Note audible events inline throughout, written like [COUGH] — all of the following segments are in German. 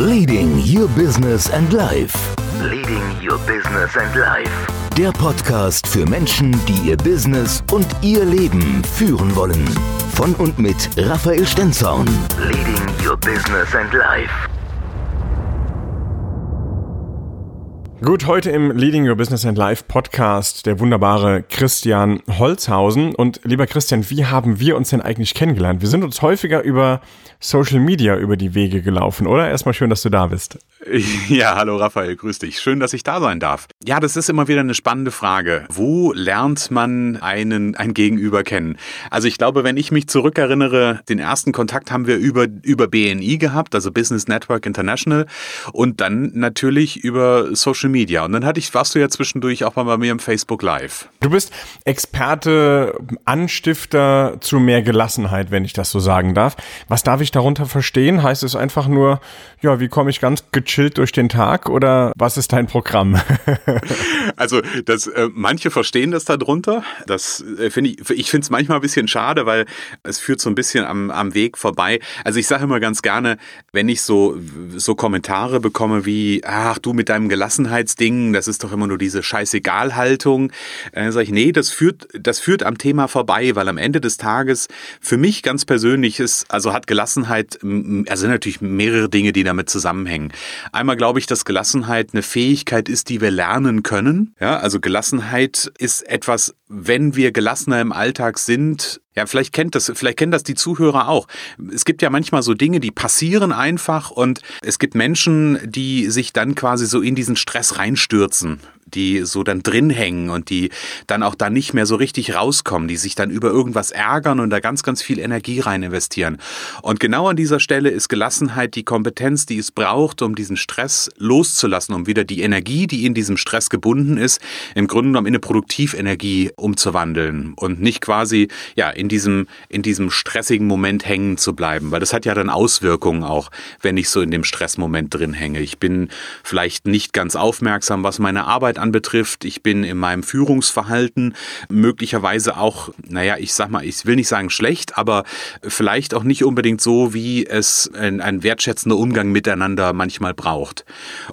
Leading Your Business and Life. Leading Your Business and Life. Der Podcast für Menschen, die ihr Business und ihr Leben führen wollen. Von und mit Raphael Stenzhorn. Leading Your Business and Life. Gut, heute im Leading Your Business and Life Podcast der wunderbare Christian Holzhausen. Und lieber Christian, wie haben wir uns denn eigentlich kennengelernt? Wir sind uns häufiger über Social Media über die Wege gelaufen, oder? Erstmal schön, dass du da bist. [LAUGHS] Ja, hallo Raphael, grüß dich. Schön, dass ich da sein darf. Ja, das ist immer wieder eine spannende Frage. Wo lernt man einen, ein Gegenüber kennen? Also ich glaube, wenn ich mich zurückerinnere, den ersten Kontakt haben wir über, über BNI gehabt, also Business Network International und dann natürlich über Social Media. Und dann hatte ich, warst du ja zwischendurch auch mal bei mir im Facebook Live. Du bist Experte, Anstifter zu mehr Gelassenheit, wenn ich das so sagen darf. Was darf ich darunter verstehen? Heißt es einfach nur, ja, wie komme ich ganz gechillt durch den Tag oder was ist dein Programm? [LAUGHS] also, das, äh, manche verstehen das darunter. Das äh, finde ich, ich finde es manchmal ein bisschen schade, weil es führt so ein bisschen am, am Weg vorbei. Also ich sage immer ganz gerne, wenn ich so, so Kommentare bekomme wie, ach du mit deinem Gelassenheitsding, das ist doch immer nur diese Scheißegal-Haltung, äh, sage ich, nee, das führt, das führt am Thema vorbei, weil am Ende des Tages für mich ganz persönlich ist, also hat Gelassenheit, also natürlich mehrere Dinge, die damit zusammenhängen. Einmal glaube ich, dass Gelassenheit eine Fähigkeit ist, die wir lernen können. Ja, also Gelassenheit ist etwas, wenn wir gelassener im Alltag sind, ja, vielleicht kennt das, vielleicht kennen das die Zuhörer auch. Es gibt ja manchmal so Dinge, die passieren einfach und es gibt Menschen, die sich dann quasi so in diesen Stress reinstürzen die so dann drin hängen und die dann auch da nicht mehr so richtig rauskommen, die sich dann über irgendwas ärgern und da ganz, ganz viel Energie rein investieren. Und genau an dieser Stelle ist Gelassenheit die Kompetenz, die es braucht, um diesen Stress loszulassen, um wieder die Energie, die in diesem Stress gebunden ist, im Grunde genommen in eine Produktivenergie umzuwandeln und nicht quasi, ja, in diesem, in diesem stressigen Moment hängen zu bleiben, weil das hat ja dann Auswirkungen auch, wenn ich so in dem Stressmoment drin hänge. Ich bin vielleicht nicht ganz aufmerksam, was meine Arbeit anbetrifft. Ich bin in meinem Führungsverhalten möglicherweise auch, naja, ich sag mal, ich will nicht sagen schlecht, aber vielleicht auch nicht unbedingt so, wie es ein, ein wertschätzender Umgang miteinander manchmal braucht.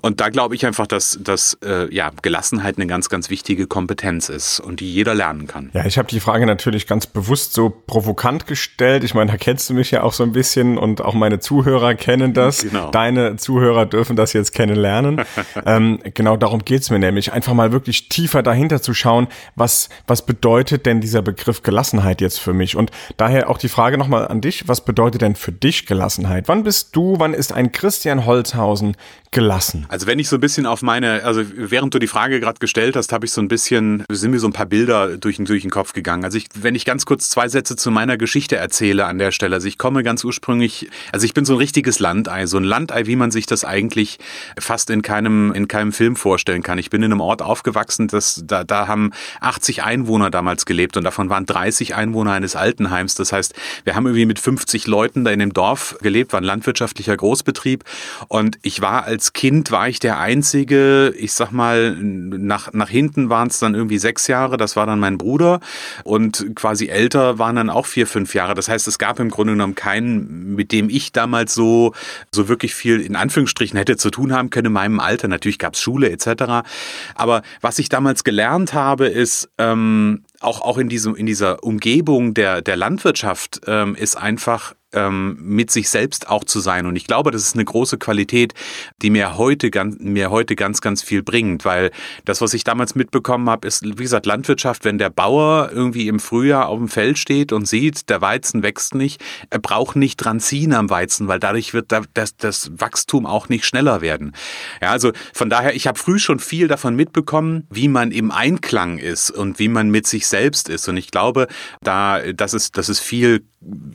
Und da glaube ich einfach, dass, dass äh, ja, Gelassenheit eine ganz, ganz wichtige Kompetenz ist und die jeder lernen kann. Ja, ich habe die Frage natürlich ganz bewusst so provokant gestellt. Ich meine, da kennst du mich ja auch so ein bisschen und auch meine Zuhörer kennen das. Genau. Deine Zuhörer dürfen das jetzt kennenlernen. [LAUGHS] ähm, genau darum geht's mir nämlich einfach mal wirklich tiefer dahinter zu schauen, was, was bedeutet denn dieser Begriff Gelassenheit jetzt für mich? Und daher auch die Frage nochmal an dich, was bedeutet denn für dich Gelassenheit? Wann bist du, wann ist ein Christian Holzhausen gelassen? Also wenn ich so ein bisschen auf meine, also während du die Frage gerade gestellt hast, habe ich so ein bisschen, sind mir so ein paar Bilder durch, durch den Kopf gegangen. Also ich, wenn ich ganz kurz zwei Sätze zu meiner Geschichte erzähle an der Stelle, also ich komme ganz ursprünglich, also ich bin so ein richtiges Landei, so ein Landei, wie man sich das eigentlich fast in keinem, in keinem Film vorstellen kann. Ich bin in einem Ort aufgewachsen, das, da, da haben 80 Einwohner damals gelebt und davon waren 30 Einwohner eines Altenheims. Das heißt, wir haben irgendwie mit 50 Leuten da in dem Dorf gelebt, war ein landwirtschaftlicher Großbetrieb und ich war als Kind, war ich der Einzige, ich sag mal, nach, nach hinten waren es dann irgendwie sechs Jahre, das war dann mein Bruder und quasi älter waren dann auch vier, fünf Jahre. Das heißt, es gab im Grunde genommen keinen, mit dem ich damals so, so wirklich viel in Anführungsstrichen hätte zu tun haben können in meinem Alter. Natürlich gab es Schule etc. Aber was ich damals gelernt habe, ist, ähm, auch, auch in, diesem, in dieser Umgebung der, der Landwirtschaft ähm, ist einfach ähm, mit sich selbst auch zu sein. Und ich glaube, das ist eine große Qualität, die mir heute, ganz, mir heute ganz, ganz viel bringt. Weil das, was ich damals mitbekommen habe, ist, wie gesagt, Landwirtschaft, wenn der Bauer irgendwie im Frühjahr auf dem Feld steht und sieht, der Weizen wächst nicht, er braucht nicht dran ziehen am Weizen, weil dadurch wird das, das Wachstum auch nicht schneller werden. Ja, also von daher, ich habe früh schon viel davon mitbekommen, wie man im Einklang ist und wie man mit sich selbst ist. Und ich glaube, da, das ist, das ist viel,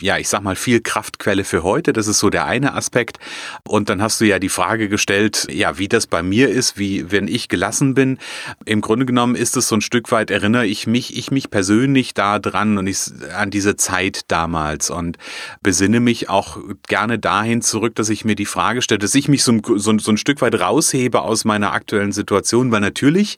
ja, ich sag mal, viel Kraftquelle für heute. Das ist so der eine Aspekt. Und dann hast du ja die Frage gestellt, ja, wie das bei mir ist, wie wenn ich gelassen bin. Im Grunde genommen ist es so ein Stück weit, erinnere ich mich, ich mich persönlich da dran und ich an diese Zeit damals und besinne mich auch gerne dahin zurück, dass ich mir die Frage stelle, dass ich mich so, so, so ein Stück weit raushebe aus meiner aktuellen Situation, weil natürlich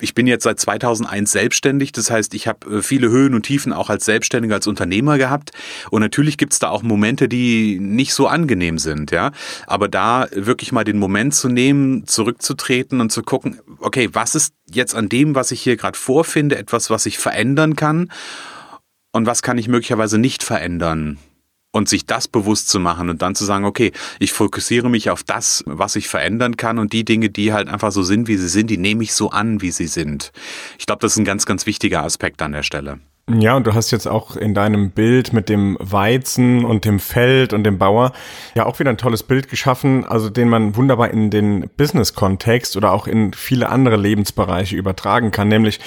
ich bin jetzt seit 2001 selbstständig, das heißt, ich habe äh, viele Höhen und Tiefen auch als Selbstständiger, als Unternehmer gehabt. Und natürlich gibt es da auch Momente, die nicht so angenehm sind, ja, aber da wirklich mal den Moment zu nehmen, zurückzutreten und zu gucken, okay, was ist jetzt an dem, was ich hier gerade vorfinde, etwas, was ich verändern kann? Und was kann ich möglicherweise nicht verändern? Und sich das bewusst zu machen und dann zu sagen, okay, ich fokussiere mich auf das, was ich verändern kann und die Dinge, die halt einfach so sind, wie sie sind, die nehme ich so an, wie sie sind. Ich glaube, das ist ein ganz, ganz wichtiger Aspekt an der Stelle. Ja, und du hast jetzt auch in deinem Bild mit dem Weizen und dem Feld und dem Bauer ja auch wieder ein tolles Bild geschaffen, also den man wunderbar in den Business-Kontext oder auch in viele andere Lebensbereiche übertragen kann, nämlich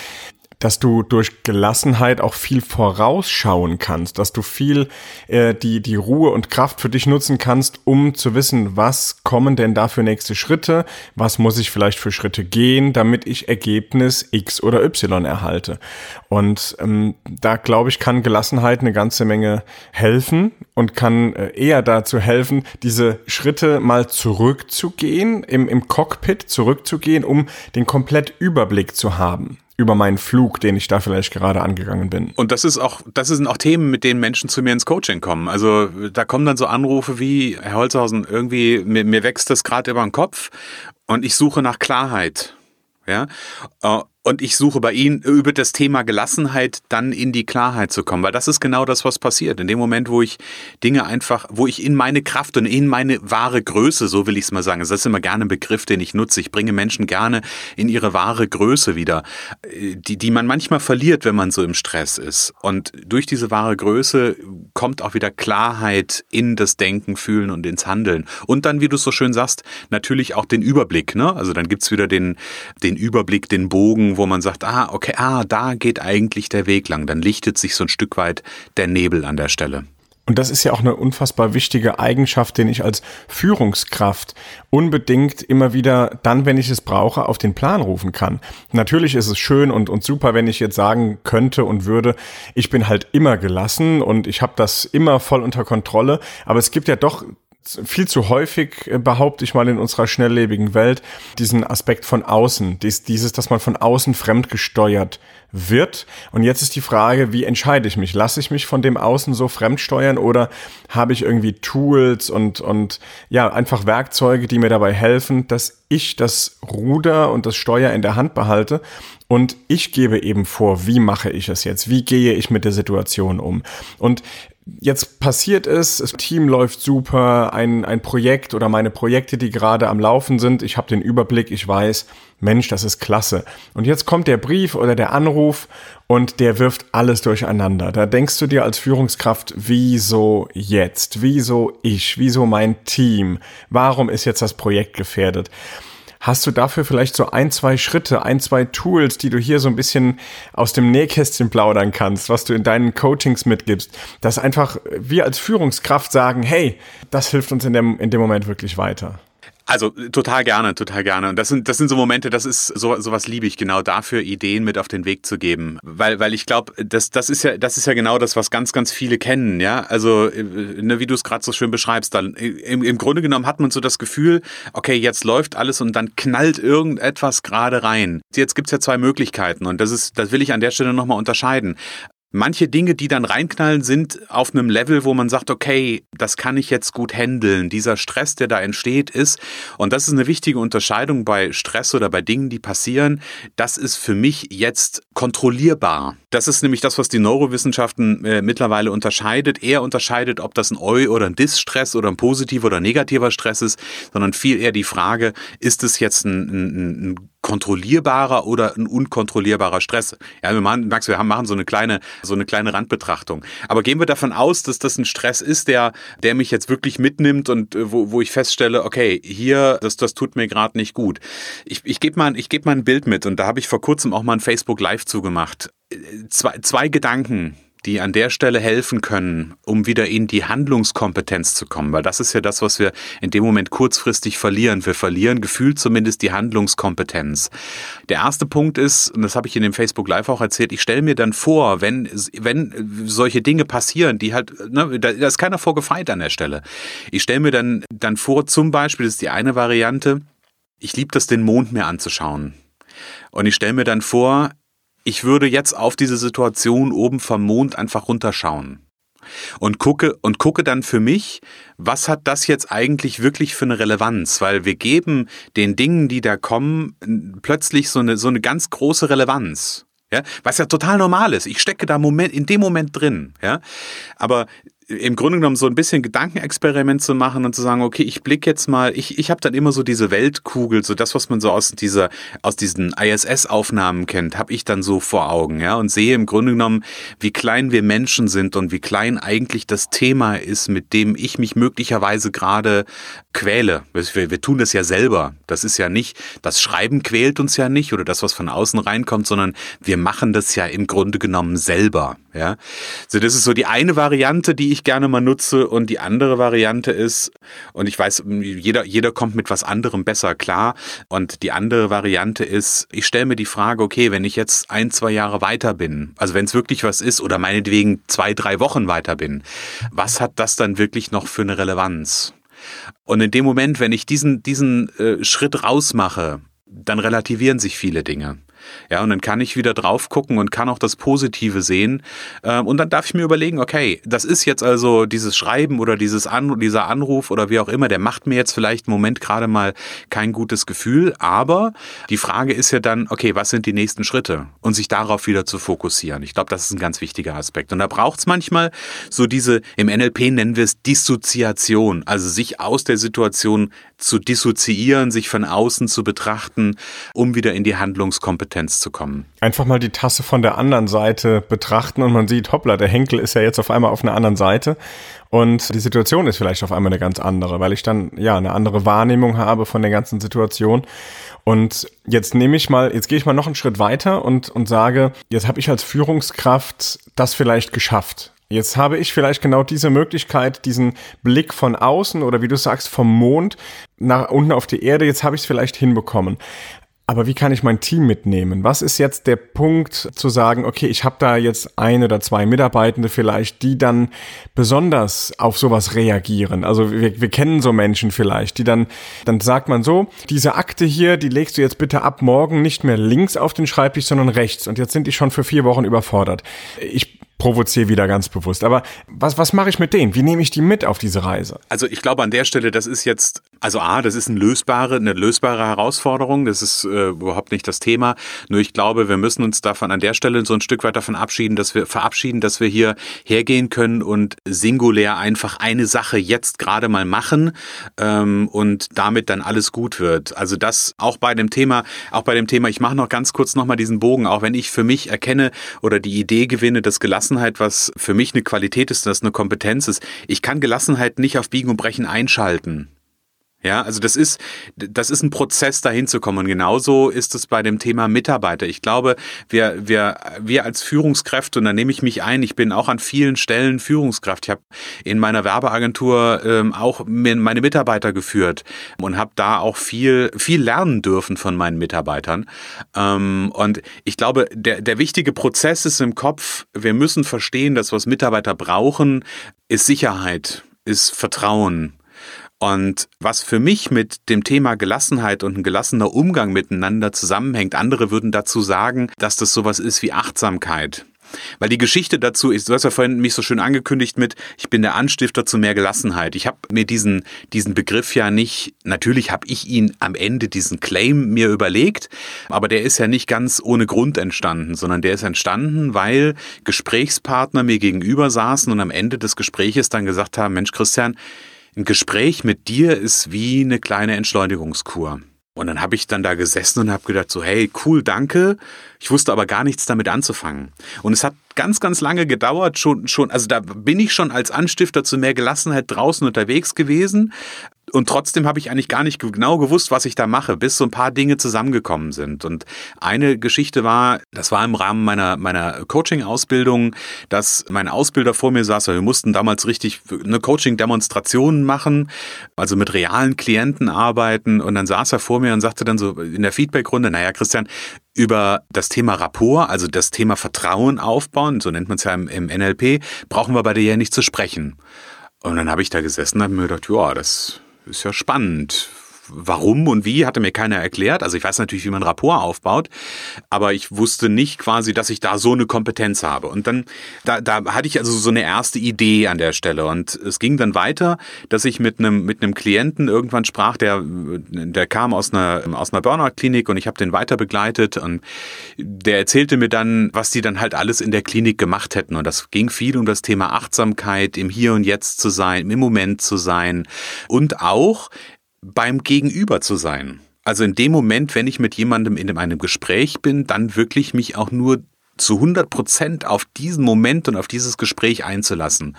dass du durch Gelassenheit auch viel vorausschauen kannst, dass du viel äh, die, die Ruhe und Kraft für dich nutzen kannst, um zu wissen, was kommen denn da für nächste Schritte, was muss ich vielleicht für Schritte gehen, damit ich Ergebnis X oder Y erhalte. Und ähm, da glaube ich, kann Gelassenheit eine ganze Menge helfen und kann äh, eher dazu helfen, diese Schritte mal zurückzugehen, im, im Cockpit zurückzugehen, um den komplett Überblick zu haben über meinen Flug, den ich da vielleicht gerade angegangen bin. Und das ist auch, das sind auch Themen, mit denen Menschen zu mir ins Coaching kommen. Also da kommen dann so Anrufe wie, Herr Holzhausen, irgendwie, mir, mir wächst das gerade über den Kopf und ich suche nach Klarheit. Ja, äh, und ich suche bei Ihnen über das Thema Gelassenheit dann in die Klarheit zu kommen, weil das ist genau das, was passiert. In dem Moment, wo ich Dinge einfach, wo ich in meine Kraft und in meine wahre Größe, so will ich es mal sagen, das ist immer gerne ein Begriff, den ich nutze. Ich bringe Menschen gerne in ihre wahre Größe wieder, die, die man manchmal verliert, wenn man so im Stress ist. Und durch diese wahre Größe kommt auch wieder Klarheit in das Denken, Fühlen und ins Handeln. Und dann, wie du es so schön sagst, natürlich auch den Überblick. Ne? Also dann gibt's wieder den, den Überblick, den Bogen, wo man sagt, ah, okay, ah, da geht eigentlich der Weg lang. Dann lichtet sich so ein Stück weit der Nebel an der Stelle. Und das ist ja auch eine unfassbar wichtige Eigenschaft, den ich als Führungskraft unbedingt immer wieder dann, wenn ich es brauche, auf den Plan rufen kann. Natürlich ist es schön und, und super, wenn ich jetzt sagen könnte und würde, ich bin halt immer gelassen und ich habe das immer voll unter Kontrolle. Aber es gibt ja doch viel zu häufig, äh, behaupte ich mal, in unserer schnelllebigen Welt, diesen Aspekt von außen, dies, dieses, dass man von außen fremdgesteuert wird. Und jetzt ist die Frage, wie entscheide ich mich? Lasse ich mich von dem Außen so fremdsteuern oder habe ich irgendwie Tools und, und ja, einfach Werkzeuge, die mir dabei helfen, dass ich das Ruder und das Steuer in der Hand behalte und ich gebe eben vor, wie mache ich es jetzt? Wie gehe ich mit der Situation um? Und Jetzt passiert es, das Team läuft super, ein, ein Projekt oder meine Projekte, die gerade am Laufen sind, ich habe den Überblick, ich weiß, Mensch, das ist klasse. Und jetzt kommt der Brief oder der Anruf und der wirft alles durcheinander. Da denkst du dir als Führungskraft, wieso jetzt? Wieso ich? Wieso mein Team? Warum ist jetzt das Projekt gefährdet? Hast du dafür vielleicht so ein, zwei Schritte, ein, zwei Tools, die du hier so ein bisschen aus dem Nähkästchen plaudern kannst, was du in deinen Coachings mitgibst, dass einfach wir als Führungskraft sagen, hey, das hilft uns in dem, in dem Moment wirklich weiter? Also total gerne, total gerne. Und das sind, das sind so Momente, das ist so sowas liebe ich genau dafür, Ideen mit auf den Weg zu geben, weil, weil ich glaube, das, das ist ja, das ist ja genau das, was ganz, ganz viele kennen, ja. Also äh, ne, wie du es gerade so schön beschreibst, dann im, im Grunde genommen hat man so das Gefühl, okay, jetzt läuft alles und dann knallt irgendetwas gerade rein. Jetzt gibt's ja zwei Möglichkeiten und das ist, das will ich an der Stelle nochmal unterscheiden manche Dinge, die dann reinknallen, sind auf einem Level, wo man sagt, okay, das kann ich jetzt gut handeln. Dieser Stress, der da entsteht, ist, und das ist eine wichtige Unterscheidung bei Stress oder bei Dingen, die passieren, das ist für mich jetzt kontrollierbar. Das ist nämlich das, was die Neurowissenschaften äh, mittlerweile unterscheidet. Er unterscheidet, ob das ein Eu- oder ein Dis-Stress oder ein positiver oder negativer Stress ist, sondern viel eher die Frage, ist es jetzt ein, ein, ein kontrollierbarer oder ein unkontrollierbarer Stress. Ja, wir machen, merkst, wir machen so eine kleine, so eine kleine Randbetrachtung. Aber gehen wir davon aus, dass das ein Stress ist, der, der mich jetzt wirklich mitnimmt und äh, wo, wo ich feststelle, okay, hier, das, das tut mir gerade nicht gut. Ich, ich gebe mal, ich gebe mal ein Bild mit und da habe ich vor kurzem auch mal ein Facebook Live zugemacht. Zwei, zwei Gedanken, die an der Stelle helfen können, um wieder in die Handlungskompetenz zu kommen. Weil das ist ja das, was wir in dem Moment kurzfristig verlieren. Wir verlieren gefühlt zumindest die Handlungskompetenz. Der erste Punkt ist, und das habe ich in dem Facebook Live auch erzählt, ich stelle mir dann vor, wenn, wenn solche Dinge passieren, die halt, ne, da ist keiner vorgefeit an der Stelle. Ich stelle mir dann, dann vor, zum Beispiel, das ist die eine Variante, ich liebe das, den Mond mir anzuschauen Und ich stelle mir dann vor, ich würde jetzt auf diese Situation oben vom Mond einfach runterschauen und gucke und gucke dann für mich, was hat das jetzt eigentlich wirklich für eine Relevanz? Weil wir geben den Dingen, die da kommen, plötzlich so eine so eine ganz große Relevanz. Ja, was ja total normal ist. Ich stecke da Moment, in dem Moment drin. Ja, aber im Grunde genommen so ein bisschen Gedankenexperiment zu machen und zu sagen, okay, ich blicke jetzt mal, ich, ich habe dann immer so diese Weltkugel, so das, was man so aus dieser, aus diesen ISS-Aufnahmen kennt, habe ich dann so vor Augen, ja, und sehe im Grunde genommen, wie klein wir Menschen sind und wie klein eigentlich das Thema ist, mit dem ich mich möglicherweise gerade quäle. Wir, wir tun das ja selber. Das ist ja nicht, das Schreiben quält uns ja nicht oder das, was von außen reinkommt, sondern wir machen das ja im Grunde genommen selber. Ja, so das ist so die eine Variante, die ich gerne mal nutze und die andere Variante ist und ich weiß, jeder jeder kommt mit was anderem besser klar und die andere Variante ist, ich stelle mir die Frage, okay, wenn ich jetzt ein zwei Jahre weiter bin, also wenn es wirklich was ist oder meinetwegen zwei drei Wochen weiter bin, was hat das dann wirklich noch für eine Relevanz? Und in dem Moment, wenn ich diesen diesen äh, Schritt rausmache, dann relativieren sich viele Dinge. Ja, und dann kann ich wieder drauf gucken und kann auch das Positive sehen. Ähm, und dann darf ich mir überlegen, okay, das ist jetzt also dieses Schreiben oder dieses An dieser Anruf oder wie auch immer, der macht mir jetzt vielleicht im Moment gerade mal kein gutes Gefühl. Aber die Frage ist ja dann, okay, was sind die nächsten Schritte? Und sich darauf wieder zu fokussieren. Ich glaube, das ist ein ganz wichtiger Aspekt. Und da braucht es manchmal so diese, im NLP nennen wir es Dissoziation, also sich aus der Situation zu dissoziieren, sich von außen zu betrachten, um wieder in die Handlungskompetenz zu kommen. Einfach mal die Tasse von der anderen Seite betrachten und man sieht, hoppla, der Henkel ist ja jetzt auf einmal auf einer anderen Seite und die Situation ist vielleicht auf einmal eine ganz andere, weil ich dann ja eine andere Wahrnehmung habe von der ganzen Situation. Und jetzt nehme ich mal, jetzt gehe ich mal noch einen Schritt weiter und, und sage, jetzt habe ich als Führungskraft das vielleicht geschafft. Jetzt habe ich vielleicht genau diese Möglichkeit, diesen Blick von außen oder wie du sagst, vom Mond nach unten auf die Erde, jetzt habe ich es vielleicht hinbekommen. Aber wie kann ich mein Team mitnehmen? Was ist jetzt der Punkt zu sagen, okay, ich habe da jetzt ein oder zwei Mitarbeitende vielleicht, die dann besonders auf sowas reagieren? Also wir, wir kennen so Menschen vielleicht, die dann, dann sagt man so, diese Akte hier, die legst du jetzt bitte ab morgen nicht mehr links auf den Schreibtisch, sondern rechts. Und jetzt sind die schon für vier Wochen überfordert. Ich provoziere wieder ganz bewusst. Aber was, was mache ich mit denen? Wie nehme ich die mit auf diese Reise? Also ich glaube an der Stelle, das ist jetzt, also A, das ist eine lösbare, eine lösbare Herausforderung. Das ist äh, überhaupt nicht das Thema. Nur ich glaube, wir müssen uns davon an der Stelle so ein Stück weit davon abschieden, dass wir verabschieden, dass wir hier hergehen können und singulär einfach eine Sache jetzt gerade mal machen ähm, und damit dann alles gut wird. Also das auch bei dem Thema, auch bei dem Thema, ich mache noch ganz kurz nochmal diesen Bogen, auch wenn ich für mich erkenne oder die Idee gewinne, dass gelassen Gelassenheit, was für mich eine Qualität ist, das eine Kompetenz ist. Ich kann Gelassenheit nicht auf Biegen und Brechen einschalten. Ja, also das ist, das ist ein Prozess, dahin zu kommen. Und genauso ist es bei dem Thema Mitarbeiter. Ich glaube, wir, wir, wir als Führungskräfte, und da nehme ich mich ein, ich bin auch an vielen Stellen Führungskraft. Ich habe in meiner Werbeagentur ähm, auch meine Mitarbeiter geführt und habe da auch viel, viel lernen dürfen von meinen Mitarbeitern. Ähm, und ich glaube, der, der wichtige Prozess ist im Kopf, wir müssen verstehen, dass was Mitarbeiter brauchen, ist Sicherheit, ist Vertrauen und was für mich mit dem Thema Gelassenheit und ein gelassener Umgang miteinander zusammenhängt, andere würden dazu sagen, dass das sowas ist wie Achtsamkeit. Weil die Geschichte dazu ist, du hast ja vorhin mich so schön angekündigt mit, ich bin der Anstifter zu mehr Gelassenheit. Ich habe mir diesen, diesen Begriff ja nicht, natürlich habe ich ihn am Ende, diesen Claim mir überlegt, aber der ist ja nicht ganz ohne Grund entstanden, sondern der ist entstanden, weil Gesprächspartner mir gegenüber saßen und am Ende des Gespräches dann gesagt haben, Mensch Christian, ein Gespräch mit dir ist wie eine kleine Entschleunigungskur. Und dann habe ich dann da gesessen und habe gedacht so, hey, cool, danke. Ich wusste aber gar nichts damit anzufangen. Und es hat ganz, ganz lange gedauert, schon, schon, also da bin ich schon als Anstifter zu mehr Gelassenheit draußen unterwegs gewesen und trotzdem habe ich eigentlich gar nicht genau gewusst, was ich da mache, bis so ein paar Dinge zusammengekommen sind. Und eine Geschichte war, das war im Rahmen meiner, meiner Coaching-Ausbildung, dass mein Ausbilder vor mir saß, wir mussten damals richtig eine Coaching-Demonstration machen, also mit realen Klienten arbeiten. Und dann saß er vor mir und sagte dann so in der Feedback-Runde, naja, Christian, über das Thema Rapport, also das Thema Vertrauen aufbauen, so nennt man es ja im, im NLP, brauchen wir bei dir ja nicht zu sprechen. Und dann habe ich da gesessen und habe mir gedacht, ja, das ist ja spannend. Warum und wie, hatte mir keiner erklärt. Also ich weiß natürlich, wie man Rapport aufbaut, aber ich wusste nicht quasi, dass ich da so eine Kompetenz habe. Und dann, da, da hatte ich also so eine erste Idee an der Stelle. Und es ging dann weiter, dass ich mit einem, mit einem Klienten irgendwann sprach, der, der kam aus einer, aus einer Burnout-Klinik und ich habe den weiter begleitet und der erzählte mir dann, was die dann halt alles in der Klinik gemacht hätten. Und das ging viel um das Thema Achtsamkeit, im Hier und Jetzt zu sein, im Moment zu sein und auch beim Gegenüber zu sein. Also in dem Moment, wenn ich mit jemandem in einem Gespräch bin, dann wirklich mich auch nur zu 100 Prozent auf diesen Moment und auf dieses Gespräch einzulassen.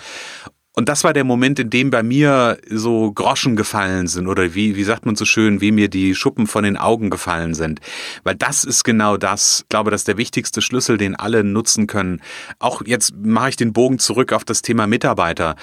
Und das war der Moment, in dem bei mir so Groschen gefallen sind oder wie, wie sagt man so schön, wie mir die Schuppen von den Augen gefallen sind. Weil das ist genau das. Ich glaube, das ist der wichtigste Schlüssel, den alle nutzen können. Auch jetzt mache ich den Bogen zurück auf das Thema Mitarbeiter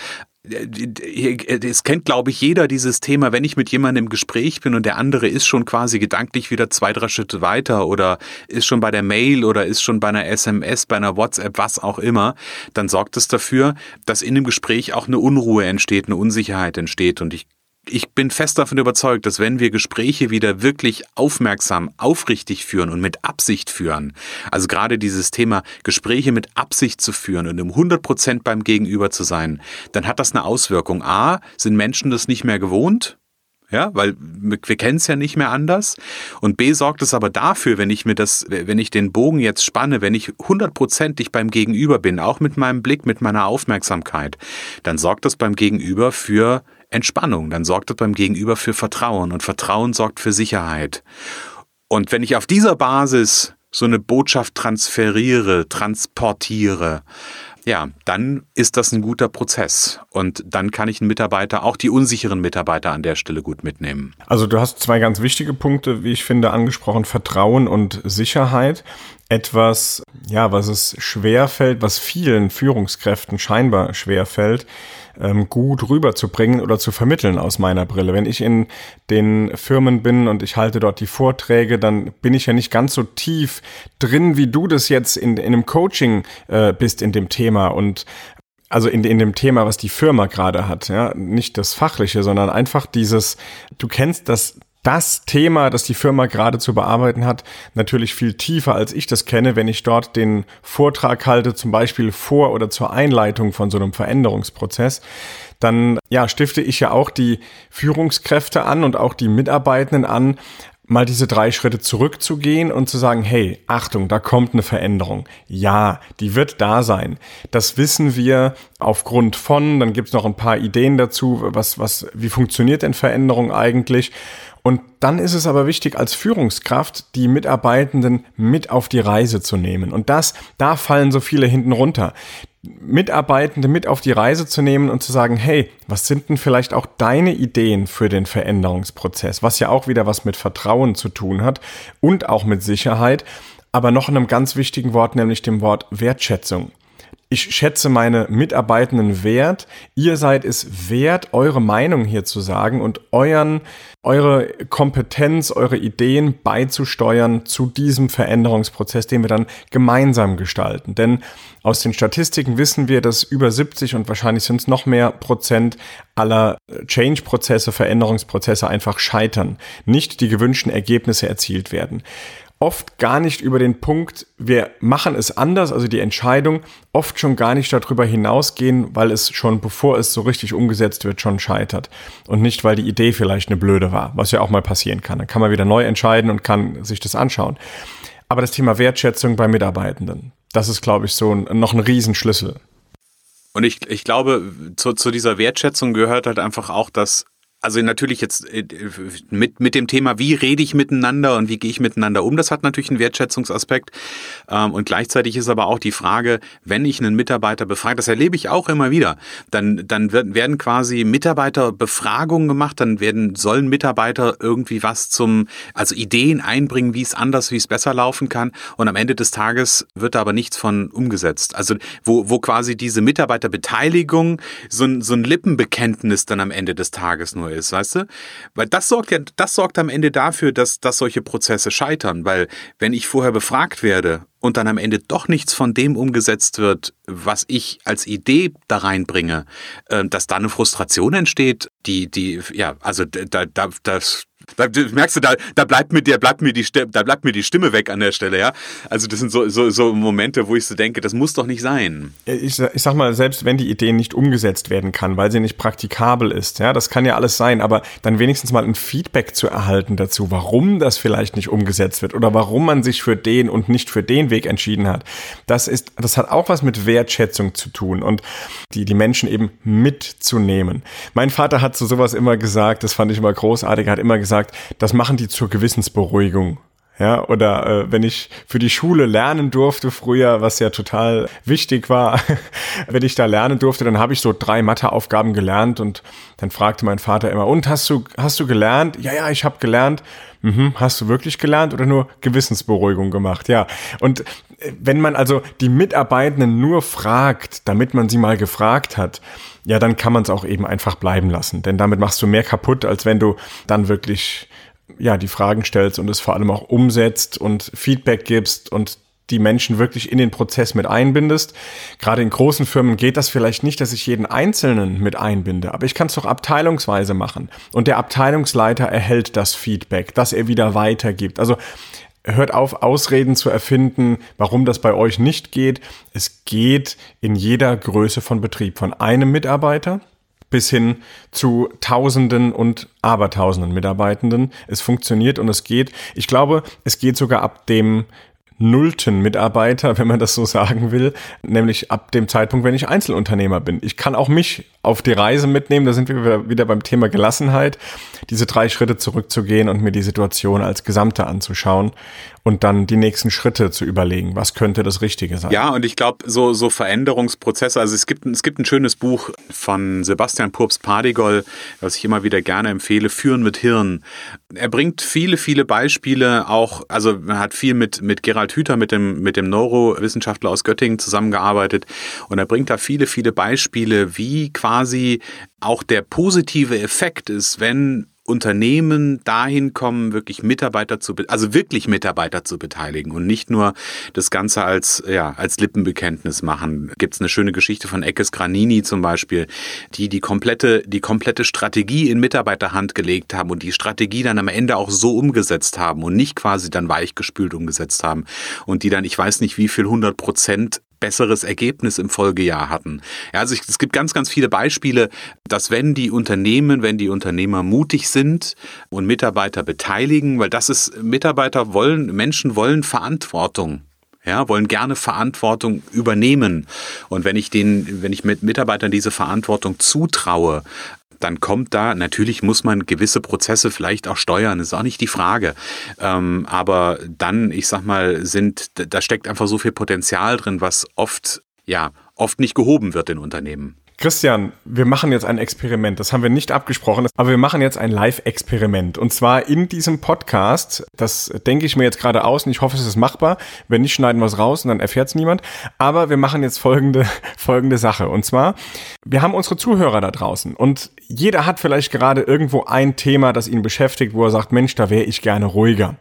es kennt, glaube ich, jeder dieses Thema, wenn ich mit jemandem im Gespräch bin und der andere ist schon quasi gedanklich wieder zwei, drei Schritte weiter oder ist schon bei der Mail oder ist schon bei einer SMS, bei einer WhatsApp, was auch immer, dann sorgt es dafür, dass in dem Gespräch auch eine Unruhe entsteht, eine Unsicherheit entsteht. Und ich ich bin fest davon überzeugt, dass wenn wir Gespräche wieder wirklich aufmerksam, aufrichtig führen und mit Absicht führen, also gerade dieses Thema Gespräche mit Absicht zu führen und um 100 Prozent beim Gegenüber zu sein, dann hat das eine Auswirkung. A, sind Menschen das nicht mehr gewohnt, ja, weil wir kennen es ja nicht mehr anders. Und B sorgt es aber dafür, wenn ich mir das, wenn ich den Bogen jetzt spanne, wenn ich hundertprozentig beim Gegenüber bin, auch mit meinem Blick, mit meiner Aufmerksamkeit, dann sorgt das beim Gegenüber für Entspannung, dann sorgt das beim Gegenüber für Vertrauen und Vertrauen sorgt für Sicherheit. Und wenn ich auf dieser Basis so eine Botschaft transferiere, transportiere, ja, dann ist das ein guter Prozess. Und dann kann ich einen Mitarbeiter, auch die unsicheren Mitarbeiter an der Stelle gut mitnehmen. Also du hast zwei ganz wichtige Punkte, wie ich finde, angesprochen, Vertrauen und Sicherheit. Etwas, ja, was es schwerfällt, was vielen Führungskräften scheinbar schwerfällt, ähm, gut rüberzubringen oder zu vermitteln aus meiner Brille. Wenn ich in den Firmen bin und ich halte dort die Vorträge, dann bin ich ja nicht ganz so tief drin, wie du das jetzt in, in einem Coaching äh, bist in dem Thema und also in, in dem Thema, was die Firma gerade hat, ja, nicht das Fachliche, sondern einfach dieses, du kennst das das Thema, das die Firma gerade zu bearbeiten hat, natürlich viel tiefer, als ich das kenne, wenn ich dort den Vortrag halte, zum Beispiel vor oder zur Einleitung von so einem Veränderungsprozess, dann ja, stifte ich ja auch die Führungskräfte an und auch die Mitarbeitenden an, mal diese drei Schritte zurückzugehen und zu sagen, hey, Achtung, da kommt eine Veränderung. Ja, die wird da sein. Das wissen wir aufgrund von, dann gibt's noch ein paar Ideen dazu, was, was, wie funktioniert denn Veränderung eigentlich? Und dann ist es aber wichtig, als Führungskraft die Mitarbeitenden mit auf die Reise zu nehmen. Und das, da fallen so viele hinten runter. Mitarbeitende mit auf die Reise zu nehmen und zu sagen, hey, was sind denn vielleicht auch deine Ideen für den Veränderungsprozess, was ja auch wieder was mit Vertrauen zu tun hat und auch mit Sicherheit, aber noch einem ganz wichtigen Wort, nämlich dem Wort Wertschätzung ich schätze meine Mitarbeitenden wert. Ihr seid es wert, eure Meinung hier zu sagen und euren, eure Kompetenz, eure Ideen beizusteuern zu diesem Veränderungsprozess, den wir dann gemeinsam gestalten. Denn aus den Statistiken wissen wir, dass über 70 und wahrscheinlich sind es noch mehr Prozent aller Change-Prozesse, Veränderungsprozesse einfach scheitern, nicht die gewünschten Ergebnisse erzielt werden oft gar nicht über den Punkt, wir machen es anders, also die Entscheidung, oft schon gar nicht darüber hinausgehen, weil es schon bevor es so richtig umgesetzt wird, schon scheitert. Und nicht, weil die Idee vielleicht eine blöde war, was ja auch mal passieren kann. Dann kann man wieder neu entscheiden und kann sich das anschauen. Aber das Thema Wertschätzung bei Mitarbeitenden, das ist, glaube ich, so ein, noch ein Riesenschlüssel. Und ich, ich glaube, zu, zu dieser Wertschätzung gehört halt einfach auch, dass also natürlich jetzt äh, mit, mit dem Thema, wie rede ich miteinander und wie gehe ich miteinander um, das hat natürlich einen Wertschätzungsaspekt. Ähm, und gleichzeitig ist aber auch die Frage, wenn ich einen Mitarbeiter befrage, das erlebe ich auch immer wieder, dann, dann werden quasi Mitarbeiterbefragungen gemacht, dann werden, sollen Mitarbeiter irgendwie was zum, also Ideen einbringen, wie es anders, wie es besser laufen kann. Und am Ende des Tages wird da aber nichts von umgesetzt. Also wo, wo quasi diese Mitarbeiterbeteiligung so ein, so ein Lippenbekenntnis dann am Ende des Tages nur ist, weißt du? Weil das sorgt ja, das sorgt am Ende dafür, dass, dass solche Prozesse scheitern, weil wenn ich vorher befragt werde und dann am Ende doch nichts von dem umgesetzt wird, was ich als Idee da reinbringe, äh, dass da eine Frustration entsteht, die, die, ja, also da, da, das Da, merkst du, da, da bleibt mir, der bleibt mir die, da bleibt mir die Stimme weg an der Stelle, ja. Also das sind so, so, so Momente, wo ich so denke, das muss doch nicht sein. Ich, ich sag mal, selbst wenn die Idee nicht umgesetzt werden kann, weil sie nicht praktikabel ist, ja, das kann ja alles sein, aber dann wenigstens mal ein Feedback zu erhalten dazu, warum das vielleicht nicht umgesetzt wird oder warum man sich für den und nicht für den Weg entschieden hat. Das ist, das hat auch was mit Wertschätzung zu tun und die, die Menschen eben mitzunehmen. Mein Vater hat zu sowas immer gesagt, das fand ich immer großartig, hat immer gesagt, das machen die zur Gewissensberuhigung. Ja, oder äh, wenn ich für die Schule lernen durfte früher, was ja total wichtig war, [LAUGHS] wenn ich da lernen durfte, dann habe ich so drei Matheaufgaben gelernt und dann fragte mein Vater immer, und hast du, hast du gelernt? Ja, ja, ich habe gelernt. Mhm, hast du wirklich gelernt oder nur Gewissensberuhigung gemacht? Ja. Und äh, wenn man also die Mitarbeitenden nur fragt, damit man sie mal gefragt hat, ja, dann kann man es auch eben einfach bleiben lassen. Denn damit machst du mehr kaputt, als wenn du dann wirklich ja, die Fragen stellst und es vor allem auch umsetzt und Feedback gibst und die Menschen wirklich in den Prozess mit einbindest. Gerade in großen Firmen geht das vielleicht nicht, dass ich jeden Einzelnen mit einbinde, aber ich kann es doch abteilungsweise machen. Und der Abteilungsleiter erhält das Feedback, das er wieder weitergibt. Also hört auf, Ausreden zu erfinden, warum das bei euch nicht geht. Es geht in jeder Größe von Betrieb, von einem Mitarbeiter bis hin zu Tausenden und Abertausenden Mitarbeitenden. Es funktioniert und es geht. Ich glaube, es geht sogar ab dem nullten Mitarbeiter, [LAUGHS] wenn man das so sagen will, nämlich ab dem Zeitpunkt, wenn ich Einzelunternehmer bin. Ich kann auch mich auf die Reise mitnehmen, da sind wir wieder beim Thema Gelassenheit, diese drei Schritte zurückzugehen und mir die Situation als Gesamte anzuschauen und dann die nächsten Schritte zu überlegen, was könnte das Richtige sein. Ja, und ich glaube, so, so Veränderungsprozesse, also es gibt, es gibt ein schönes Buch von Sebastian Purps-Pardigol, was ich immer wieder gerne empfehle, Führen mit Hirn. Er bringt viele, viele Beispiele auch, also er hat viel mit, mit Gerald Hüther, mit dem, mit dem Neurowissenschaftler aus Göttingen zusammengearbeitet und er bringt da viele, viele Beispiele, wie quasi auch der positive Effekt ist, wenn Unternehmen dahin kommen, wirklich Mitarbeiter zu, also wirklich Mitarbeiter zu beteiligen und nicht nur das Ganze als, ja, als Lippenbekenntnis machen. Gibt es eine schöne Geschichte von Eckes Granini zum Beispiel, die die komplette, die komplette Strategie in Mitarbeiterhand gelegt haben und die Strategie dann am Ende auch so umgesetzt haben und nicht quasi dann weichgespült umgesetzt haben und die dann, ich weiß nicht wie viel, 100 Prozent besseres Ergebnis im Folgejahr hatten. Ja, also ich, es gibt ganz, ganz viele Beispiele, dass wenn die Unternehmen, wenn die Unternehmer mutig sind und Mitarbeiter beteiligen, weil das ist, Mitarbeiter wollen, Menschen wollen Verantwortung ja, wollen gerne Verantwortung übernehmen. Und wenn ich den, wenn ich mit Mitarbeitern diese Verantwortung zutraue, dann kommt da, natürlich muss man gewisse Prozesse vielleicht auch steuern, ist auch nicht die Frage. Ähm, aber dann, ich sag mal, sind, da steckt einfach so viel Potenzial drin, was oft, ja, oft nicht gehoben wird in Unternehmen. Christian, wir machen jetzt ein Experiment. Das haben wir nicht abgesprochen, aber wir machen jetzt ein Live-Experiment. Und zwar in diesem Podcast. Das denke ich mir jetzt gerade aus und ich hoffe, es ist machbar. Wenn nicht, schneiden wir es raus und dann erfährt es niemand. Aber wir machen jetzt folgende, [LAUGHS] folgende Sache. Und zwar, wir haben unsere Zuhörer da draußen und jeder hat vielleicht gerade irgendwo ein Thema, das ihn beschäftigt, wo er sagt, Mensch, da wäre ich gerne ruhiger.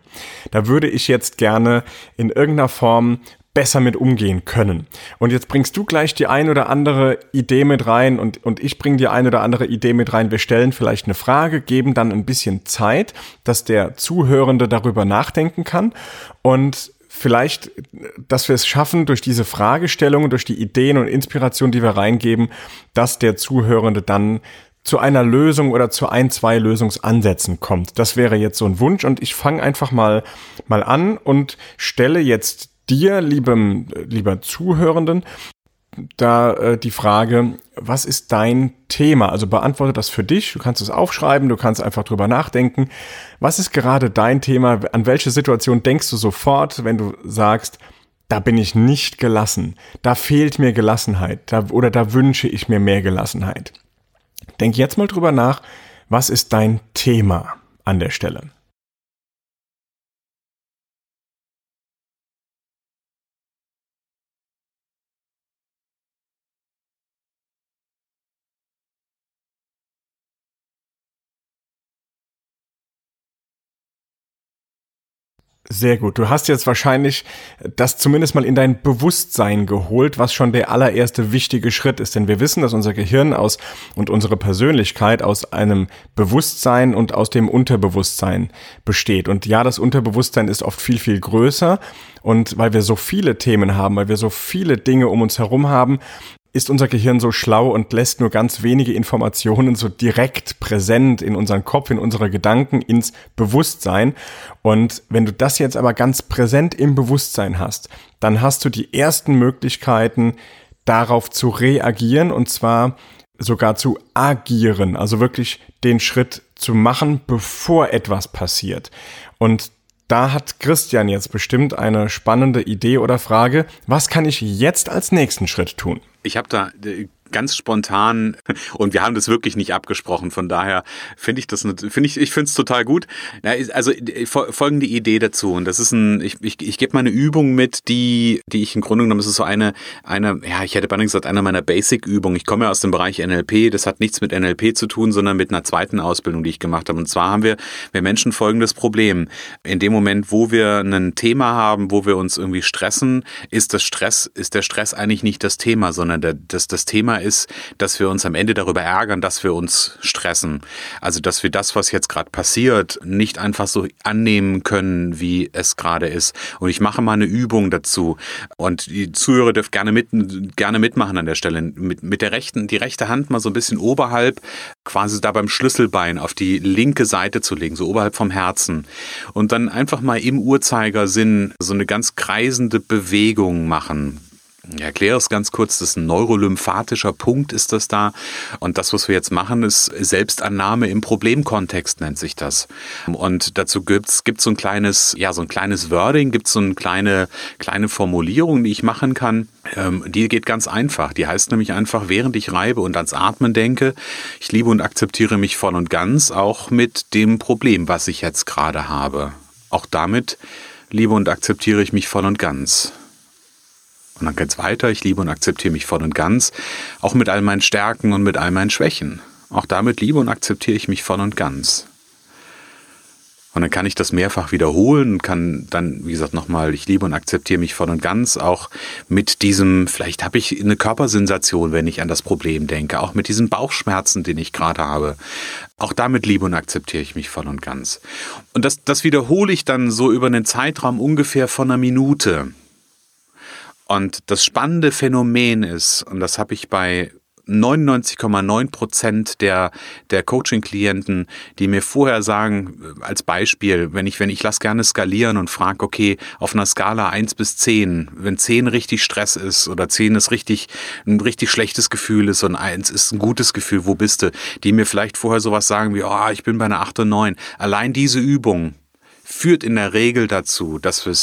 Da würde ich jetzt gerne in irgendeiner Form besser mit umgehen können. Und jetzt bringst du gleich die ein oder andere Idee mit rein und, und ich bringe die ein oder andere Idee mit rein. Wir stellen vielleicht eine Frage, geben dann ein bisschen Zeit, dass der Zuhörende darüber nachdenken kann und vielleicht, dass wir es schaffen, durch diese Fragestellungen, durch die Ideen und Inspiration, die wir reingeben, dass der Zuhörende dann zu einer Lösung oder zu ein, zwei Lösungsansätzen kommt. Das wäre jetzt so ein Wunsch und ich fange einfach mal, mal an und stelle jetzt dir, liebem, lieber Zuhörenden, da äh, die Frage, was ist dein Thema? Also beantworte das für dich. Du kannst es aufschreiben, du kannst einfach drüber nachdenken. Was ist gerade dein Thema? An welche Situation denkst du sofort, wenn du sagst, da bin ich nicht gelassen, da fehlt mir Gelassenheit da, oder da wünsche ich mir mehr Gelassenheit? Denk jetzt mal drüber nach, was ist dein Thema an der Stelle? Sehr gut. Du hast jetzt wahrscheinlich das zumindest mal in dein Bewusstsein geholt, was schon der allererste wichtige Schritt ist. Denn wir wissen, dass unser Gehirn aus und unsere Persönlichkeit aus einem Bewusstsein und aus dem Unterbewusstsein besteht. Und ja, das Unterbewusstsein ist oft viel, viel größer. Und weil wir so viele Themen haben, weil wir so viele Dinge um uns herum haben, ist unser Gehirn so schlau und lässt nur ganz wenige Informationen so direkt präsent in unseren Kopf, in unsere Gedanken, ins Bewusstsein. Und wenn du das jetzt aber ganz präsent im Bewusstsein hast, dann hast du die ersten Möglichkeiten, darauf zu reagieren und zwar sogar zu agieren, also wirklich den Schritt zu machen, bevor etwas passiert. Und da hat Christian jetzt bestimmt eine spannende Idee oder Frage. Was kann ich jetzt als nächsten Schritt tun? Ich habe da äh, ganz spontan und wir haben das wirklich nicht abgesprochen. Von daher finde ich das, finde ich, ich finde es total gut. Also äh, folgende Idee dazu und das ist ein, ich, ich, ich gebe mal eine Übung mit, die, die ich im Grunde genommen, das ist so eine, eine, ja, ich hätte beinahe gesagt, einer meiner Basic-Übungen. Ich komme ja aus dem Bereich NLP. Das hat nichts mit NLP zu tun, sondern mit einer zweiten Ausbildung, die ich gemacht habe. Und zwar haben wir, wir Menschen folgendes Problem. In dem Moment, wo wir ein Thema haben, wo wir uns irgendwie stressen, ist das Stress, ist der Stress eigentlich nicht das Thema, sondern der, das, das Thema ist, dass wir uns am Ende darüber ärgern, dass wir uns stressen. Also, dass wir das, was jetzt gerade passiert, nicht einfach so annehmen können, wie es gerade ist. Und ich mache mal eine Übung dazu. Und die Zuhörer dürfen gerne mit, gerne mitmachen an der Stelle. Mit, mit der rechten, die rechte Hand mal so ein bisschen oberhalb, quasi da beim Schlüsselbein auf die linke Seite zu legen, so oberhalb vom Herzen. Und dann einfach mal im Uhrzeigersinn so eine ganz kreisende Bewegung machen erkläre es ganz kurz, das ist ein neurolymphatischer Punkt ist das da. Und das, was wir jetzt machen, ist Selbstannahme im Problemkontext, nennt sich das. Und dazu gibt's gibt's so ein kleines, ja, so ein kleines Wording, gibt's so eine kleine, kleine Formulierung, die ich machen kann. Ähm, die geht ganz einfach. Die heißt nämlich einfach, während ich reibe und ans Atmen denke, ich liebe und akzeptiere mich voll und ganz, auch mit dem Problem, was ich jetzt gerade habe. Auch damit liebe und akzeptiere ich mich voll und ganz. Und dann geht's weiter. Ich liebe und akzeptiere mich voll und ganz, auch mit all meinen Stärken und mit all meinen Schwächen. Auch damit liebe und akzeptiere ich mich voll und ganz. Und dann kann ich das mehrfach wiederholen und kann dann, wie gesagt, nochmal, ich liebe und akzeptiere mich voll und ganz, auch mit diesem, vielleicht habe ich eine Körpersensation, wenn ich an das Problem denke, auch mit diesen Bauchschmerzen, den ich gerade habe. Auch damit liebe und akzeptiere ich mich voll und ganz. Und das, das wiederhole ich dann so über einen Zeitraum ungefähr von einer Minute. Und das spannende Phänomen ist, und das habe ich bei 99,9 Prozent der, der Coaching-Klienten, die mir vorher sagen, als Beispiel, wenn ich, wenn ich lasse gerne skalieren und frage, okay, auf einer Skala 1 bis 10, wenn 10 richtig Stress ist oder 10 ist richtig, ein richtig schlechtes Gefühl ist und 1 ist ein gutes Gefühl, wo bist du? Die mir vielleicht vorher sowas sagen wie, oh, ich bin bei einer 8 und 9. Allein diese Übung, führt in der Regel dazu, dass wir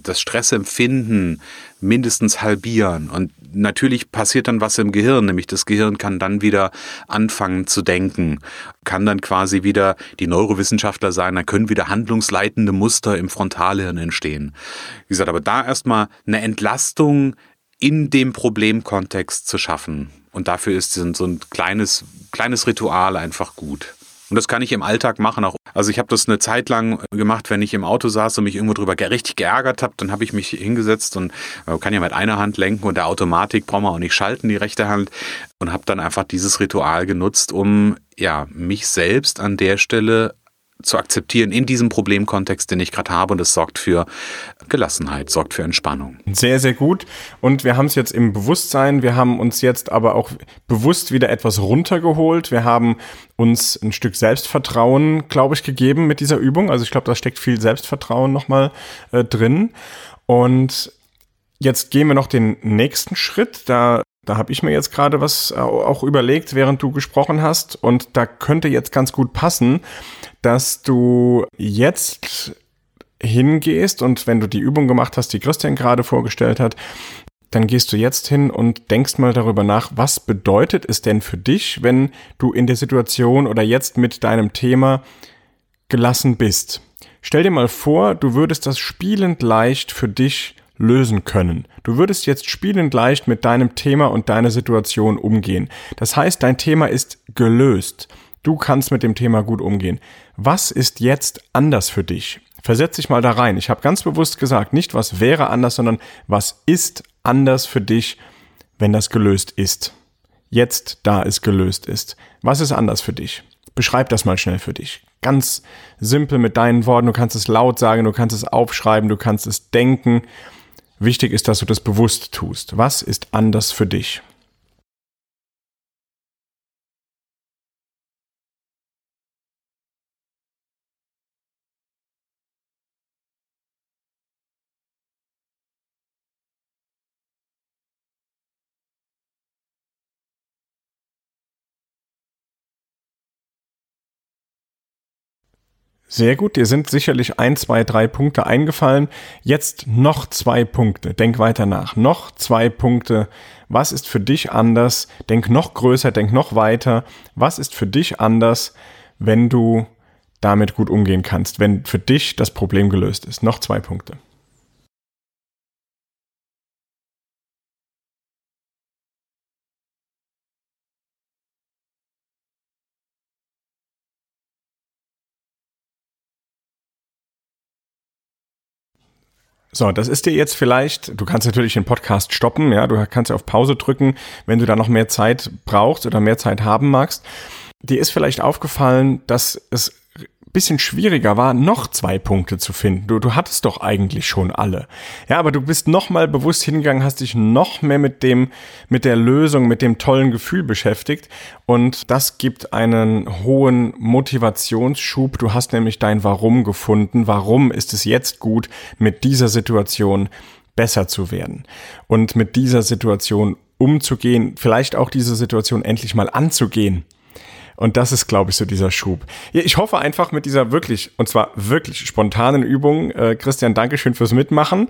das Stressempfinden mindestens halbieren. Und natürlich passiert dann was im Gehirn, nämlich das Gehirn kann dann wieder anfangen zu denken, kann dann quasi wieder die Neurowissenschaftler sein, dann können wieder handlungsleitende Muster im Frontalhirn entstehen. Wie gesagt, aber da erstmal eine Entlastung in dem Problemkontext zu schaffen. Und dafür ist so ein kleines, kleines Ritual einfach gut. Und das kann ich im Alltag machen. Auch. Also ich habe das eine Zeit lang gemacht, wenn ich im Auto saß und mich irgendwo drüber richtig geärgert habe, dann habe ich mich hingesetzt und man kann ja mit einer Hand lenken und der Automatik braucht man auch nicht schalten, die rechte Hand. Und habe dann einfach dieses Ritual genutzt, um ja mich selbst an der Stelle zu akzeptieren in diesem Problemkontext, den ich gerade habe. Und es sorgt für Gelassenheit, sorgt für Entspannung. Sehr, sehr gut. Und wir haben es jetzt im Bewusstsein. Wir haben uns jetzt aber auch bewusst wieder etwas runtergeholt. Wir haben uns ein Stück Selbstvertrauen, glaube ich, gegeben mit dieser Übung. Also ich glaube, da steckt viel Selbstvertrauen nochmal äh, drin. Und jetzt gehen wir noch den nächsten Schritt. Da da habe ich mir jetzt gerade was äh, auch überlegt, während du gesprochen hast. Und da könnte jetzt ganz gut passen, dass du jetzt hingehst und wenn du die Übung gemacht hast, die Christian gerade vorgestellt hat, dann gehst du jetzt hin und denkst mal darüber nach, was bedeutet es denn für dich, wenn du in der Situation oder jetzt mit deinem Thema gelassen bist. Stell dir mal vor, du würdest das spielend leicht für dich lösen können. Du würdest jetzt spielend leicht mit deinem Thema und deiner Situation umgehen. Das heißt, dein Thema ist gelöst. Du kannst mit dem Thema gut umgehen. Was ist jetzt anders für dich? Versetz dich mal da rein. Ich habe ganz bewusst gesagt, nicht was wäre anders, sondern was ist anders für dich, wenn das gelöst ist. Jetzt, da es gelöst ist. Was ist anders für dich? Beschreib das mal schnell für dich. Ganz simpel mit deinen Worten. Du kannst es laut sagen, du kannst es aufschreiben, du kannst es denken. Wichtig ist, dass du das bewusst tust. Was ist anders für dich? Sehr gut, dir sind sicherlich ein, zwei, drei Punkte eingefallen. Jetzt noch zwei Punkte. Denk weiter nach. Noch zwei Punkte. Was ist für dich anders? Denk noch größer, denk noch weiter. Was ist für dich anders, wenn du damit gut umgehen kannst, wenn für dich das Problem gelöst ist? Noch zwei Punkte. So, das ist dir jetzt vielleicht, du kannst natürlich den Podcast stoppen, ja, du kannst auf Pause drücken, wenn du da noch mehr Zeit brauchst oder mehr Zeit haben magst. Dir ist vielleicht aufgefallen, dass es bisschen schwieriger war, noch zwei Punkte zu finden. Du, du hattest doch eigentlich schon alle. Ja, aber du bist noch mal bewusst hingegangen, hast dich noch mehr mit dem, mit der Lösung, mit dem tollen Gefühl beschäftigt. Und das gibt einen hohen Motivationsschub. Du hast nämlich dein Warum gefunden. Warum ist es jetzt gut, mit dieser Situation besser zu werden und mit dieser Situation umzugehen, vielleicht auch diese Situation endlich mal anzugehen. Und das ist, glaube ich, so dieser Schub. Ich hoffe einfach mit dieser wirklich, und zwar wirklich spontanen Übung, äh, Christian, Dankeschön fürs Mitmachen.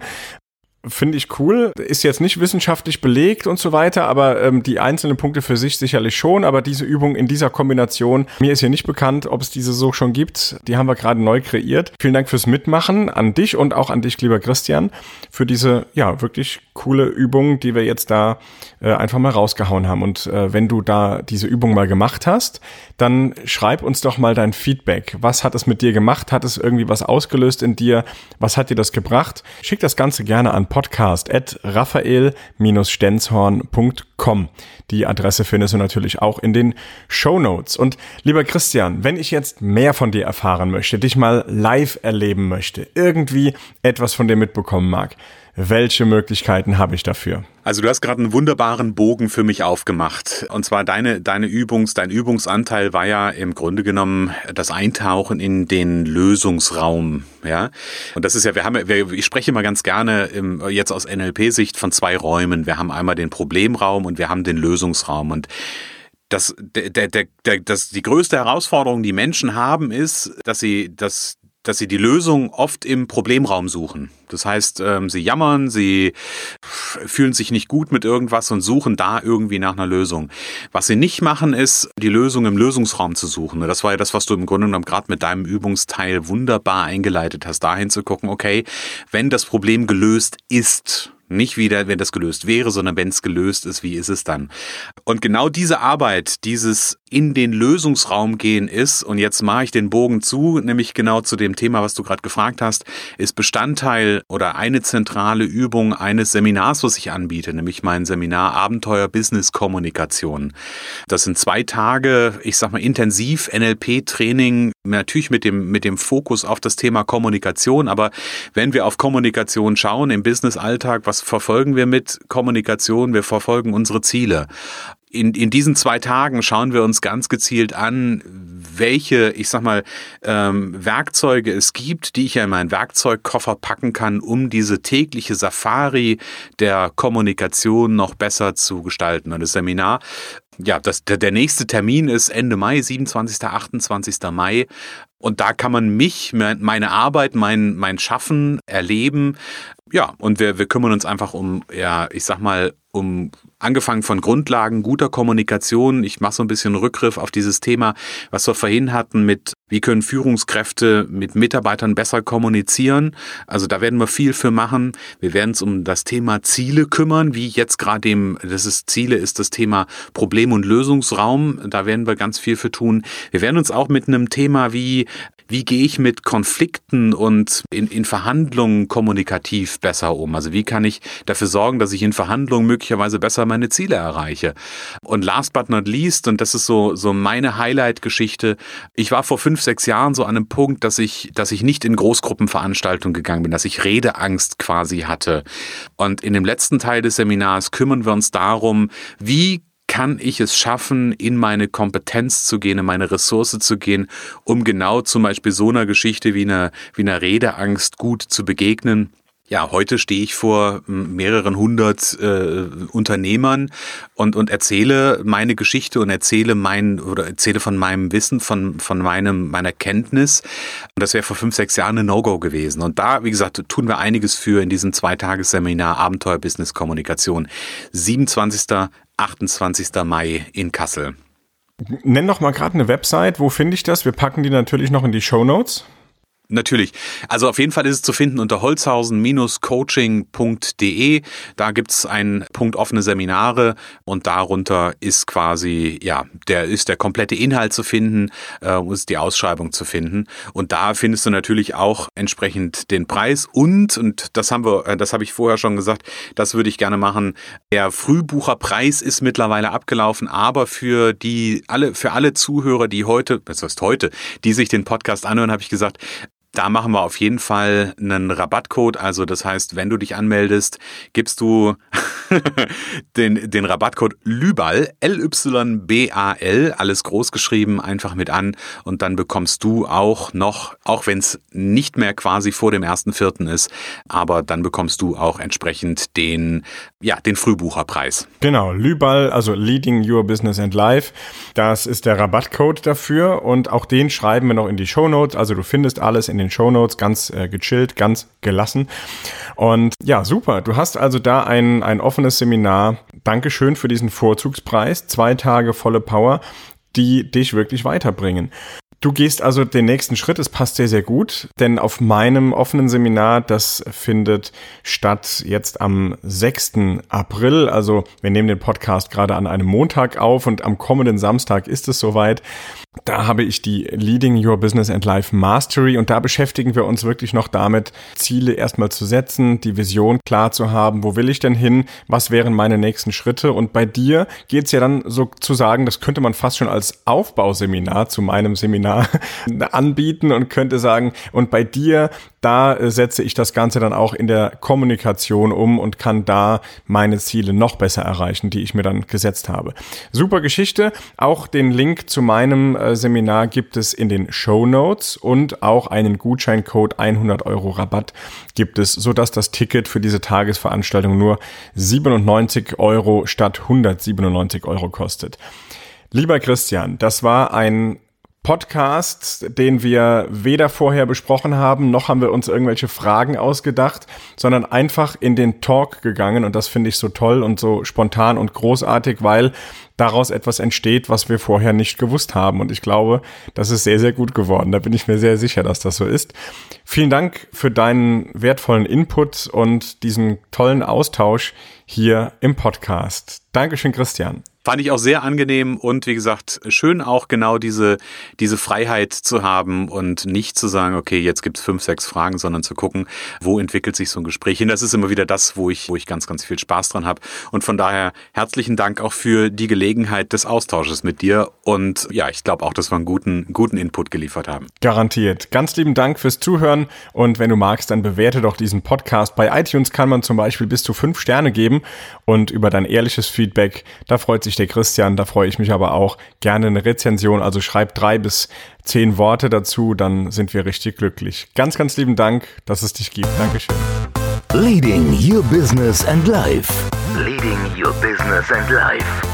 Finde ich cool. Ist jetzt nicht wissenschaftlich belegt und so weiter, aber ähm, die einzelnen Punkte für sich sicherlich schon. Aber diese Übung in dieser Kombination, mir ist hier nicht bekannt, ob es diese so schon gibt. Die haben wir gerade neu kreiert. Vielen Dank fürs Mitmachen an dich und auch an dich, lieber Christian, für diese, ja, wirklich coole Übung, die wir jetzt da äh, einfach mal rausgehauen haben. Und äh, wenn du da diese Übung mal gemacht hast, dann schreib uns doch mal dein Feedback. Was hat es mit dir gemacht? Hat es irgendwie was ausgelöst in dir? Was hat dir das gebracht? Schick das Ganze gerne an podcast at raphael-stenzhorn.com. Die Adresse findest du natürlich auch in den Show Notes. Und lieber Christian, wenn ich jetzt mehr von dir erfahren möchte, dich mal live erleben möchte, irgendwie etwas von dir mitbekommen mag, welche Möglichkeiten habe ich dafür? Also du hast gerade einen wunderbaren Bogen für mich aufgemacht. Und zwar deine, deine Übungs, dein Übungsanteil war ja im Grunde genommen das Eintauchen in den Lösungsraum. Ja. Und das ist ja, wir haben, wir, ich spreche immer ganz gerne im, jetzt aus NLP-Sicht von zwei Räumen. Wir haben einmal den Problemraum und wir haben den Lösungsraum. Und das, der, der, der, das, die größte Herausforderung, die Menschen haben, ist, dass sie das, dass sie die Lösung oft im Problemraum suchen. Das heißt, ähm, sie jammern, sie fühlen sich nicht gut mit irgendwas und suchen da irgendwie nach einer Lösung. Was sie nicht machen, ist, die Lösung im Lösungsraum zu suchen. Das war ja das, was du im Grunde genommen gerade mit deinem Übungsteil wunderbar eingeleitet hast, dahin zu gucken, okay, wenn das Problem gelöst ist, nicht wieder, wenn das gelöst wäre, sondern wenn es gelöst ist, wie ist es dann? Und genau diese Arbeit, dieses in den Lösungsraum gehen ist, und jetzt mache ich den Bogen zu, nämlich genau zu dem Thema, was du gerade gefragt hast, ist Bestandteil oder eine zentrale Übung eines Seminars, was ich anbiete, nämlich mein Seminar Abenteuer Business Kommunikation. Das sind zwei Tage, ich sag mal, intensiv NLP-Training, natürlich mit dem, mit dem Fokus auf das Thema Kommunikation, aber wenn wir auf Kommunikation schauen im Business-Alltag, was verfolgen wir mit Kommunikation? Wir verfolgen unsere Ziele. In, in diesen zwei Tagen schauen wir uns ganz gezielt an, welche, ich sag mal, ähm, Werkzeuge es gibt, die ich ja in meinen Werkzeugkoffer packen kann, um diese tägliche Safari der Kommunikation noch besser zu gestalten. Und das Seminar ja, das, der, nächste Termin ist Ende Mai, 27., 28. Mai. Und da kann man mich, meine Arbeit, mein, mein Schaffen erleben. Ja, und wir, wir kümmern uns einfach um, ja, ich sag mal, um angefangen von Grundlagen guter Kommunikation. Ich mache so ein bisschen Rückgriff auf dieses Thema, was wir vorhin hatten mit Wie können Führungskräfte mit Mitarbeitern besser kommunizieren? Also da werden wir viel für machen. Wir werden uns um das Thema Ziele kümmern, wie jetzt gerade dem, das ist Ziele, ist das Thema Problem- und Lösungsraum. Da werden wir ganz viel für tun. Wir werden uns auch mit einem Thema wie wie gehe ich mit Konflikten und in, in Verhandlungen kommunikativ besser um? Also wie kann ich dafür sorgen, dass ich in Verhandlungen möglicherweise besser meine Ziele erreiche? Und last but not least, und das ist so, so meine Highlight-Geschichte, ich war vor fünf, sechs Jahren so an einem Punkt, dass ich, dass ich nicht in Großgruppenveranstaltungen gegangen bin, dass ich Redeangst quasi hatte. Und in dem letzten Teil des Seminars kümmern wir uns darum, wie kann ich es schaffen, in meine Kompetenz zu gehen, in meine Ressource zu gehen, um genau zum Beispiel so einer Geschichte wie einer, wie einer Redeangst gut zu begegnen. Ja, heute stehe ich vor mehreren hundert äh, Unternehmern und, und erzähle meine Geschichte und erzähle mein oder erzähle von meinem Wissen, von, von meinem, meiner Kenntnis. Und das wäre vor fünf, sechs Jahren ein No-Go gewesen. Und da, wie gesagt, tun wir einiges für in diesem Zweitagesseminar Abenteuer Business Kommunikation. 27. 28. Mai in Kassel. Nenn doch mal gerade eine Website. Wo finde ich das? Wir packen die natürlich noch in die Show Notes. Natürlich. Also auf jeden Fall ist es zu finden unter holzhausen-coaching.de. Da gibt's einen Punkt offene Seminare und darunter ist quasi, ja, der ist der komplette Inhalt zu finden, äh, ist die Ausschreibung zu finden. Und da findest du natürlich auch entsprechend den Preis und, und das haben wir, äh, das habe ich vorher schon gesagt, das würde ich gerne machen. Der Frühbucherpreis ist mittlerweile abgelaufen, aber für die alle, für alle Zuhörer, die heute, was heißt heute, die sich den Podcast anhören, habe ich gesagt, da machen wir auf jeden Fall einen Rabattcode. Also das heißt, wenn du dich anmeldest, gibst du [LAUGHS] den, den Rabattcode LYBAL, L-Y-B-A-L, alles groß geschrieben, einfach mit an und dann bekommst du auch noch, auch wenn es nicht mehr quasi vor dem ersten Vierten ist, aber dann bekommst du auch entsprechend den, ja, den Frühbucherpreis. Genau, LYBAL, also Leading Your Business and Life, das ist der Rabattcode dafür und auch den schreiben wir noch in die Show Notes. Also du findest alles in den Show Notes, ganz äh, gechillt, ganz gelassen. Und ja, super. Du hast also da ein, ein offenes Seminar. Dankeschön für diesen Vorzugspreis. Zwei Tage volle Power, die dich wirklich weiterbringen. Du gehst also den nächsten Schritt, es passt sehr, sehr gut, denn auf meinem offenen Seminar, das findet statt jetzt am 6. April, also wir nehmen den Podcast gerade an einem Montag auf und am kommenden Samstag ist es soweit. Da habe ich die Leading Your Business and Life Mastery und da beschäftigen wir uns wirklich noch damit, Ziele erstmal zu setzen, die Vision klar zu haben, wo will ich denn hin, was wären meine nächsten Schritte? Und bei dir geht es ja dann sozusagen, das könnte man fast schon als Aufbauseminar zu meinem Seminar [LAUGHS] anbieten und könnte sagen, und bei dir, da setze ich das Ganze dann auch in der Kommunikation um und kann da meine Ziele noch besser erreichen, die ich mir dann gesetzt habe. Super Geschichte, auch den Link zu meinem äh, Seminar gibt es in den Show Notes und auch einen Gutscheincode 100 Euro Rabatt gibt es, sodass das Ticket für diese Tagesveranstaltung nur 97 Euro statt 197 Euro kostet. Lieber Christian, das war ein Podcast, den wir weder vorher besprochen haben, noch haben wir uns irgendwelche Fragen ausgedacht, sondern einfach in den Talk gegangen und das finde ich so toll und so spontan und großartig, weil daraus etwas entsteht, was wir vorher nicht gewusst haben und ich glaube, das ist sehr, sehr gut geworden. Da bin ich mir sehr sicher, dass das so ist. Vielen Dank für deinen wertvollen Input und diesen tollen Austausch hier im Podcast. Dankeschön, Christian. Fand ich auch sehr angenehm und wie gesagt, schön auch genau diese, diese Freiheit zu haben und nicht zu sagen, okay, jetzt gibt's fünf, sechs Fragen, sondern zu gucken, wo entwickelt sich so ein Gespräch hin. Das ist immer wieder das, wo ich, wo ich ganz, ganz viel Spaß dran habe. Und von daher herzlichen Dank auch für die Gelegenheit des Austausches mit dir. Und ja, ich glaube auch, dass wir einen guten, guten Input geliefert haben. Garantiert. Ganz lieben Dank fürs Zuhören. Und wenn du magst, dann bewerte doch diesen Podcast. Bei iTunes kann man zum Beispiel bis zu fünf Sterne geben. Und über dein ehrliches Feedback, da freut sich der Christian, da freue ich mich aber auch gerne eine Rezension. Also schreib drei bis zehn Worte dazu, dann sind wir richtig glücklich. Ganz, ganz lieben Dank, dass es dich gibt. Dankeschön. Leading Your Business and Life. Leading Your Business and Life.